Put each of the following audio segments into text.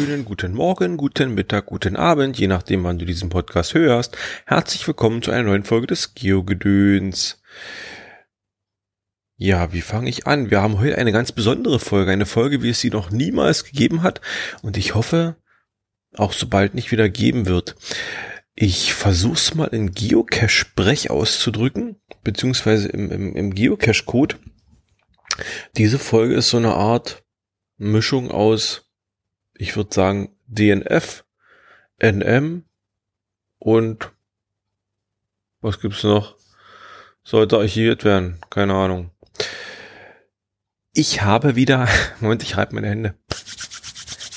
wunderschönen guten Morgen, guten Mittag, guten Abend, je nachdem, wann du diesen Podcast hörst. Herzlich willkommen zu einer neuen Folge des Geogedöns. Ja, wie fange ich an? Wir haben heute eine ganz besondere Folge, eine Folge, wie es sie noch niemals gegeben hat und ich hoffe, auch so bald nicht wieder geben wird. Ich versuch's mal in Geocache-Sprech auszudrücken, beziehungsweise im, im, im Geocache-Code. Diese Folge ist so eine Art Mischung aus ich würde sagen, DNF, NM und was gibt's noch? Sollte archiviert werden, keine Ahnung. Ich habe wieder, Moment, ich reibe meine Hände.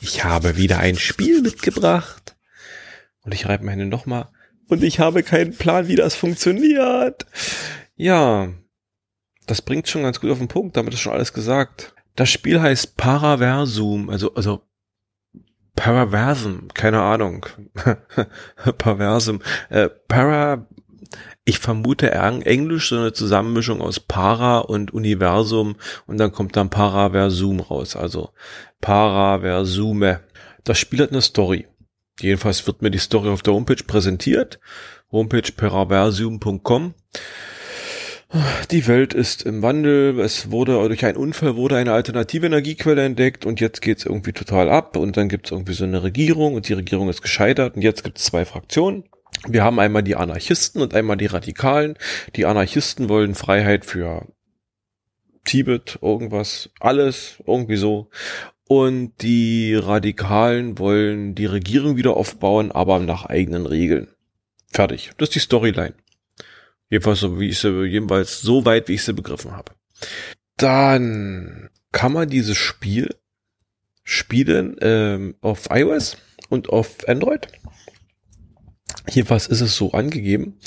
Ich habe wieder ein Spiel mitgebracht. Und ich reibe meine Hände nochmal. Und ich habe keinen Plan, wie das funktioniert. Ja, das bringt schon ganz gut auf den Punkt. Damit ist schon alles gesagt. Das Spiel heißt Paraversum, also, also Paraversum, keine Ahnung. Perversum. Äh, para, ich vermute Englisch, so eine Zusammenmischung aus Para und Universum und dann kommt dann Paraversum raus, also Paraversume. Das Spiel hat eine Story. Jedenfalls wird mir die Story auf der Homepage präsentiert. Homepage paraversum.com. Die Welt ist im Wandel. Es wurde durch einen Unfall wurde eine alternative Energiequelle entdeckt und jetzt geht's irgendwie total ab und dann gibt's irgendwie so eine Regierung und die Regierung ist gescheitert und jetzt gibt's zwei Fraktionen. Wir haben einmal die Anarchisten und einmal die Radikalen. Die Anarchisten wollen Freiheit für Tibet, irgendwas, alles, irgendwie so. Und die Radikalen wollen die Regierung wieder aufbauen, aber nach eigenen Regeln. Fertig. Das ist die Storyline. Jedenfalls so, wie ich sie, jedenfalls so weit, wie ich sie begriffen habe. Dann kann man dieses Spiel spielen ähm, auf iOS und auf Android. Jedenfalls ist es so angegeben.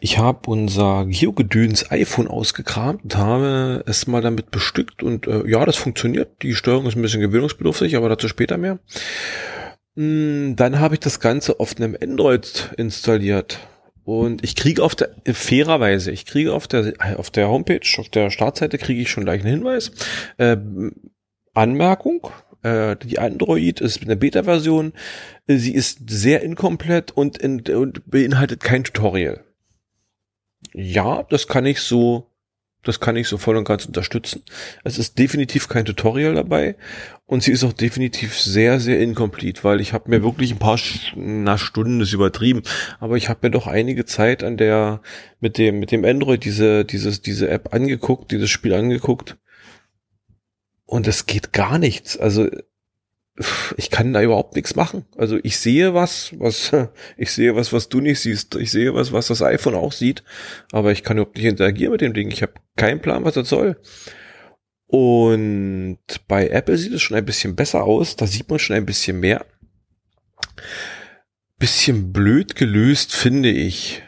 Ich habe unser Geogedöns iPhone ausgekramt und habe es mal damit bestückt und äh, ja, das funktioniert. Die Steuerung ist ein bisschen gewöhnungsbedürftig, aber dazu später mehr. Hm, dann habe ich das Ganze auf einem Android installiert und ich kriege auf der, fairerweise, ich kriege auf der, auf der Homepage, auf der Startseite kriege ich schon gleich einen Hinweis. Äh, Anmerkung, äh, die Android ist eine Beta-Version, sie ist sehr inkomplett und, in, und beinhaltet kein Tutorial. Ja, das kann ich so das kann ich so voll und ganz unterstützen. Es ist definitiv kein Tutorial dabei und sie ist auch definitiv sehr, sehr incomplete, weil ich habe mir wirklich ein paar na, Stunden ist übertrieben, aber ich habe mir doch einige Zeit an der mit dem mit dem Android diese dieses diese App angeguckt, dieses Spiel angeguckt und es geht gar nichts. Also ich kann da überhaupt nichts machen. Also ich sehe was, was, ich sehe was, was du nicht siehst. Ich sehe was, was das iPhone auch sieht. Aber ich kann überhaupt nicht interagieren mit dem Ding. Ich habe keinen Plan, was das soll. Und bei Apple sieht es schon ein bisschen besser aus. Da sieht man schon ein bisschen mehr. Bisschen blöd gelöst, finde ich.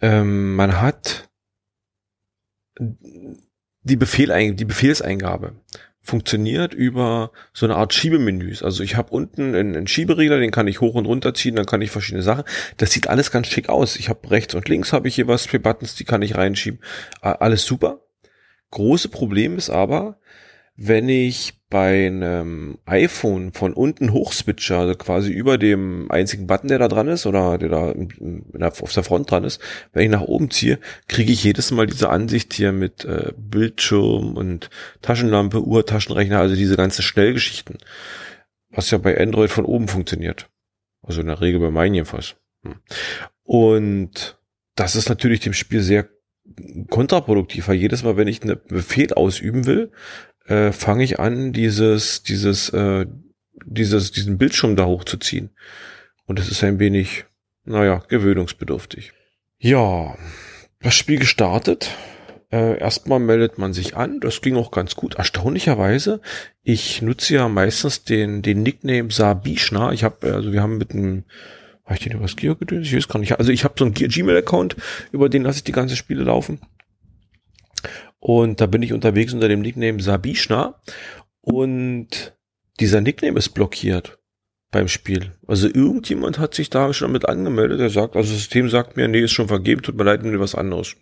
Ähm, man hat die Befehl, die Befehlseingabe funktioniert über so eine Art Schiebemenüs. Also ich habe unten einen, einen Schieberegler, den kann ich hoch und runter ziehen, dann kann ich verschiedene Sachen. Das sieht alles ganz schick aus. Ich habe rechts und links habe ich hier was für Buttons, die kann ich reinschieben. Alles super. Große Problem ist aber, wenn ich bei einem iPhone von unten hochswitche, also quasi über dem einzigen Button, der da dran ist oder der da auf der Front dran ist, wenn ich nach oben ziehe, kriege ich jedes Mal diese Ansicht hier mit äh, Bildschirm und Taschenlampe, Uhr, Taschenrechner, also diese ganzen Schnellgeschichten, was ja bei Android von oben funktioniert. Also in der Regel bei meinen jedenfalls. Hm. Und das ist natürlich dem Spiel sehr kontraproduktiv, weil jedes Mal, wenn ich einen Befehl ausüben will, äh, fange ich an, dieses, dieses, äh, dieses, diesen Bildschirm da hochzuziehen. Und es ist ein wenig, naja, gewöhnungsbedürftig. Ja, das Spiel gestartet. Äh, erstmal meldet man sich an. Das ging auch ganz gut. Erstaunlicherweise, ich nutze ja meistens den, den Nickname Sabishna. Ich habe, also wir haben mit einem habe ich den übers Geo gedönt? Ich weiß gar nicht. Also ich habe so einen Gmail-Account, über den lasse ich die ganze Spiele laufen. Und da bin ich unterwegs unter dem Nickname Sabishna. Und dieser Nickname ist blockiert beim Spiel. Also irgendjemand hat sich da schon damit angemeldet. Er sagt, also das System sagt mir, nee, ist schon vergeben, tut mir leid, nimm was anderes.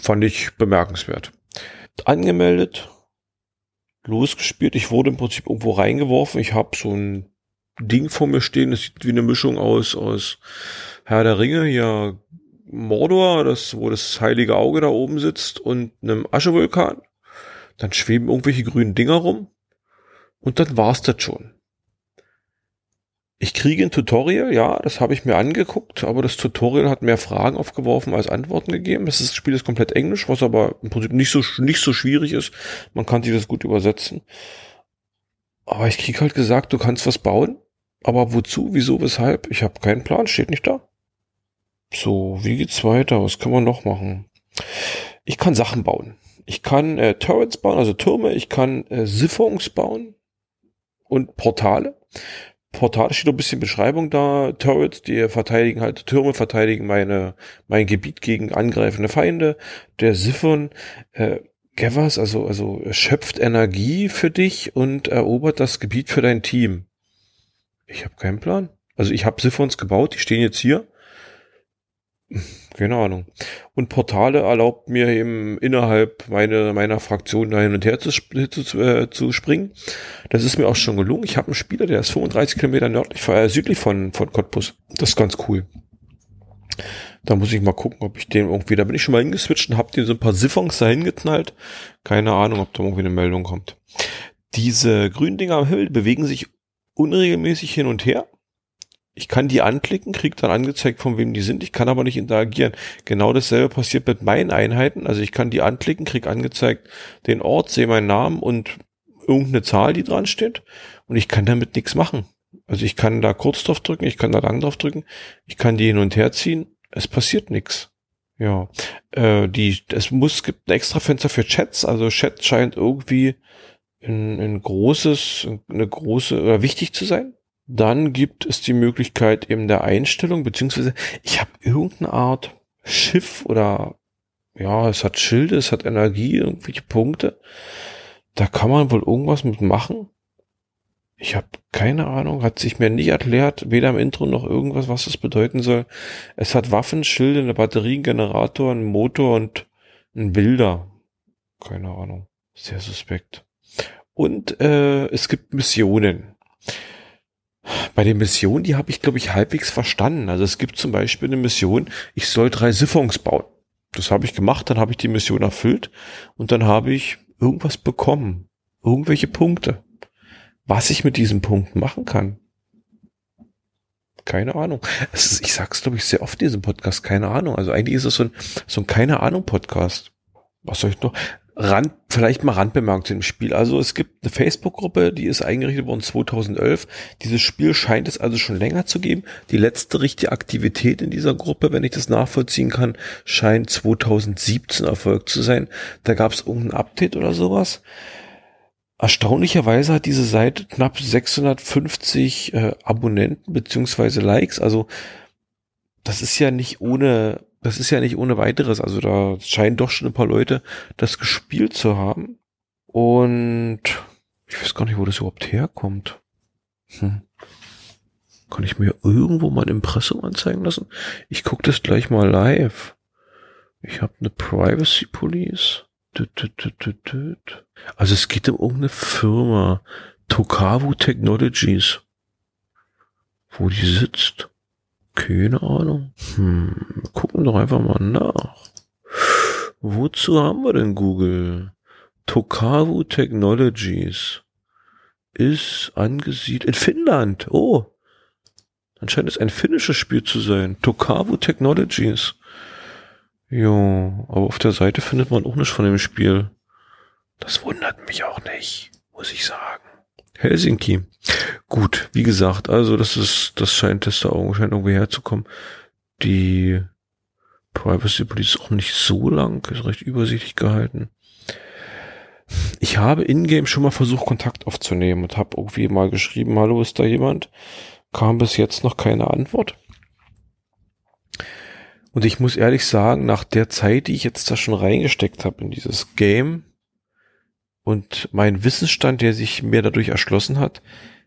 Fand ich bemerkenswert. Angemeldet, losgespielt. Ich wurde im Prinzip irgendwo reingeworfen. Ich habe so ein Ding vor mir stehen, das sieht wie eine Mischung aus, aus Herr der Ringe, hier Mordor, das, wo das heilige Auge da oben sitzt und einem Aschevulkan. Dann schweben irgendwelche grünen Dinger rum. Und dann war's das schon. Ich kriege ein Tutorial, ja, das habe ich mir angeguckt, aber das Tutorial hat mehr Fragen aufgeworfen als Antworten gegeben. Das, ist, das Spiel ist komplett Englisch, was aber im Prinzip nicht so, nicht so schwierig ist. Man kann sich das gut übersetzen. Aber ich krieg halt gesagt, du kannst was bauen. Aber wozu, wieso, weshalb? Ich habe keinen Plan, steht nicht da. So, wie geht's weiter? Was kann man noch machen? Ich kann Sachen bauen. Ich kann äh, Turrets bauen, also Türme. Ich kann äh, Siphons bauen und Portale. Portale steht ein bisschen Beschreibung da. Turrets, die verteidigen halt, Türme verteidigen meine, mein Gebiet gegen angreifende Feinde. Der Siphon, äh, Gavas, also, also schöpft Energie für dich und erobert das Gebiet für dein Team. Ich habe keinen Plan. Also ich habe Siphons gebaut, die stehen jetzt hier. Keine Ahnung. Und Portale erlaubt mir eben innerhalb meine, meiner Fraktion da hin und her zu, zu, äh, zu springen. Das ist mir auch schon gelungen. Ich habe einen Spieler, der ist 35 Kilometer nördlich, äh, südlich von, von Cottbus. Das ist ganz cool. Da muss ich mal gucken, ob ich den irgendwie, da bin ich schon mal hingeswitcht und hab den so ein paar Siphons dahin geknallt. Keine Ahnung, ob da irgendwie eine Meldung kommt. Diese grünen Dinger am Himmel bewegen sich unregelmäßig hin und her. Ich kann die anklicken, kriege dann angezeigt, von wem die sind. Ich kann aber nicht interagieren. Genau dasselbe passiert mit meinen Einheiten. Also ich kann die anklicken, kriege angezeigt den Ort, sehe meinen Namen und irgendeine Zahl, die dran steht. Und ich kann damit nichts machen. Also ich kann da kurz drauf drücken, ich kann da lang drauf drücken, ich kann die hin und her ziehen. Es passiert nichts. Ja, äh, die, es muss, gibt ein extra Fenster für Chats. Also Chat scheint irgendwie ein, ein großes, eine große oder wichtig zu sein. Dann gibt es die Möglichkeit eben der Einstellung, beziehungsweise ich habe irgendeine Art Schiff oder ja, es hat Schilde, es hat Energie, irgendwelche Punkte. Da kann man wohl irgendwas mit machen. Ich habe keine Ahnung, hat sich mir nicht erklärt, weder im Intro noch irgendwas, was das bedeuten soll. Es hat Waffen, Schilde, eine Batterie, einen Generator, einen Motor und einen Bilder. Keine Ahnung. Sehr suspekt. Und äh, es gibt Missionen. Bei den Missionen, die habe ich, glaube ich, halbwegs verstanden. Also es gibt zum Beispiel eine Mission, ich soll drei Siphons bauen. Das habe ich gemacht, dann habe ich die Mission erfüllt und dann habe ich irgendwas bekommen. Irgendwelche Punkte. Was ich mit diesen Punkten machen kann. Keine Ahnung. Ist, ich sag's, glaube ich, sehr oft in diesem Podcast, keine Ahnung. Also eigentlich ist es so ein, so ein keine Ahnung Podcast. Was soll ich noch? Rand, vielleicht mal Randbemerkung zu dem Spiel. Also es gibt eine Facebook-Gruppe, die ist eingerichtet worden 2011. Dieses Spiel scheint es also schon länger zu geben. Die letzte richtige Aktivität in dieser Gruppe, wenn ich das nachvollziehen kann, scheint 2017 erfolgt zu sein. Da gab es irgendein Update oder sowas. Erstaunlicherweise hat diese Seite knapp 650 äh, Abonnenten beziehungsweise Likes. Also das ist ja nicht ohne das ist ja nicht ohne weiteres. Also da scheinen doch schon ein paar Leute das gespielt zu haben. Und ich weiß gar nicht, wo das überhaupt herkommt. Hm. Kann ich mir irgendwo mal ein Impressum anzeigen lassen? Ich gucke das gleich mal live. Ich habe eine Privacy Police. Also es geht um irgendeine Firma. Tokavu Technologies. Wo die sitzt. Keine Ahnung. Hm, gucken doch einfach mal nach. Wozu haben wir denn Google? Tokavu Technologies ist angesiedelt in Finnland. Oh, anscheinend ist ein finnisches Spiel zu sein. Tokavu Technologies. Jo, aber auf der Seite findet man auch nichts von dem Spiel. Das wundert mich auch nicht, muss ich sagen. Helsinki. Gut, wie gesagt, also das ist, das scheint das da scheint irgendwie herzukommen. Die Privacy Police ist auch nicht so lang, ist recht übersichtlich gehalten. Ich habe in-game schon mal versucht, Kontakt aufzunehmen und habe irgendwie mal geschrieben, hallo, ist da jemand? Kam bis jetzt noch keine Antwort. Und ich muss ehrlich sagen, nach der Zeit, die ich jetzt da schon reingesteckt habe in dieses Game, und mein Wissensstand, der sich mir dadurch erschlossen hat,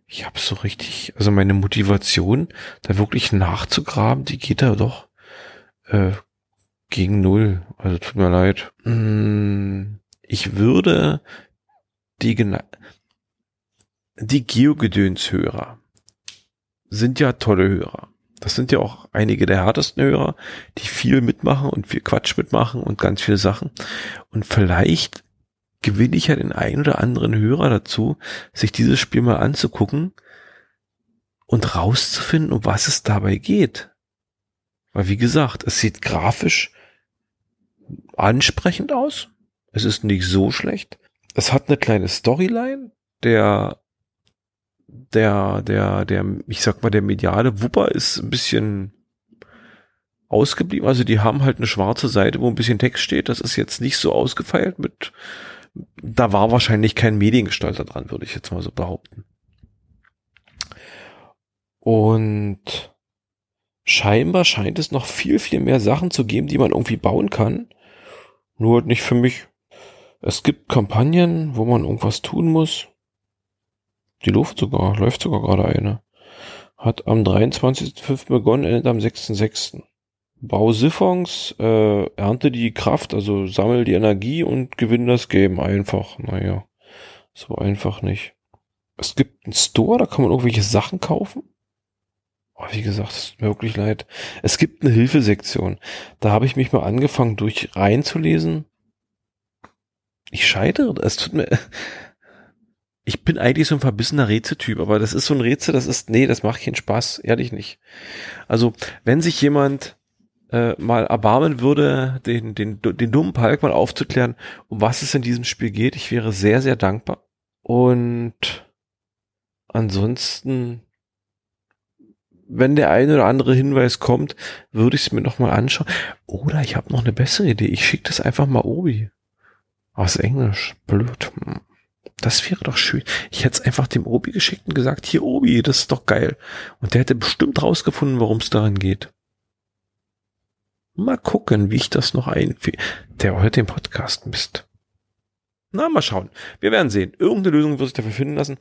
ich habe so richtig, also meine Motivation, da wirklich nachzugraben, die geht da doch äh, gegen null. Also tut mir leid. Mm, ich würde die, die Geogedöns-Hörer sind ja tolle Hörer. Das sind ja auch einige der härtesten Hörer, die viel mitmachen und viel Quatsch mitmachen und ganz viele Sachen. Und vielleicht gewinne ich ja den einen oder anderen Hörer dazu, sich dieses Spiel mal anzugucken und rauszufinden, um was es dabei geht. Weil wie gesagt, es sieht grafisch ansprechend aus. Es ist nicht so schlecht. Es hat eine kleine Storyline. Der, der, der, der, ich sag mal, der mediale Wupper ist ein bisschen ausgeblieben. Also die haben halt eine schwarze Seite, wo ein bisschen Text steht. Das ist jetzt nicht so ausgefeilt mit, da war wahrscheinlich kein Mediengestalter dran, würde ich jetzt mal so behaupten. Und scheinbar scheint es noch viel, viel mehr Sachen zu geben, die man irgendwie bauen kann. Nur nicht für mich. Es gibt Kampagnen, wo man irgendwas tun muss. Die läuft sogar, läuft sogar gerade eine. Hat am 23.05. begonnen, endet am 6.06. Bau Siphons, äh, ernte die Kraft, also sammel die Energie und gewinne das Game einfach. Naja, so einfach nicht. Es gibt einen Store, da kann man irgendwelche Sachen kaufen. Oh, wie gesagt, es tut mir wirklich leid. Es gibt eine Hilfesektion. Da habe ich mich mal angefangen, durch reinzulesen. Ich scheitere. Es tut mir. Ich bin eigentlich so ein verbissener Rätseltyp, aber das ist so ein Rätsel, das ist, nee, das macht keinen Spaß, ehrlich nicht. Also, wenn sich jemand äh, mal erbarmen würde, den, den, den dummen Palk mal aufzuklären, um was es in diesem Spiel geht, ich wäre sehr, sehr dankbar. Und ansonsten wenn der eine oder andere Hinweis kommt, würde ich es mir noch mal anschauen. Oder ich habe noch eine bessere Idee. Ich schicke das einfach mal Obi. Aus Englisch. Blöd. Hm. Das wäre doch schön. Ich hätte es einfach dem Obi geschickt und gesagt, hier Obi, das ist doch geil. Und der hätte bestimmt rausgefunden, worum es daran geht. Mal gucken, wie ich das noch einfüge. Der hört den Podcast Mist. Na, mal schauen. Wir werden sehen. Irgendeine Lösung wird sich dafür finden lassen.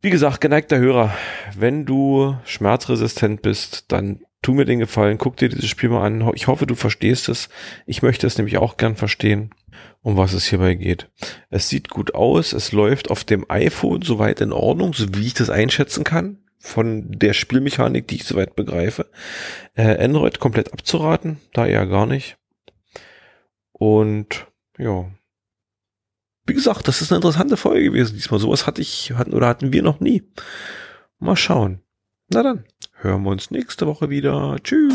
Wie gesagt, geneigter Hörer, wenn du schmerzresistent bist, dann tu mir den Gefallen, guck dir dieses Spiel mal an. Ich hoffe, du verstehst es. Ich möchte es nämlich auch gern verstehen, um was es hierbei geht. Es sieht gut aus, es läuft auf dem iPhone soweit in Ordnung, so wie ich das einschätzen kann, von der Spielmechanik, die ich soweit begreife. Äh, Android komplett abzuraten, da eher gar nicht. Und ja, wie gesagt, das ist eine interessante Folge gewesen diesmal. Sowas hatte ich, hatten oder hatten wir noch nie. Mal schauen. Na dann, hören wir uns nächste Woche wieder. Tschüss.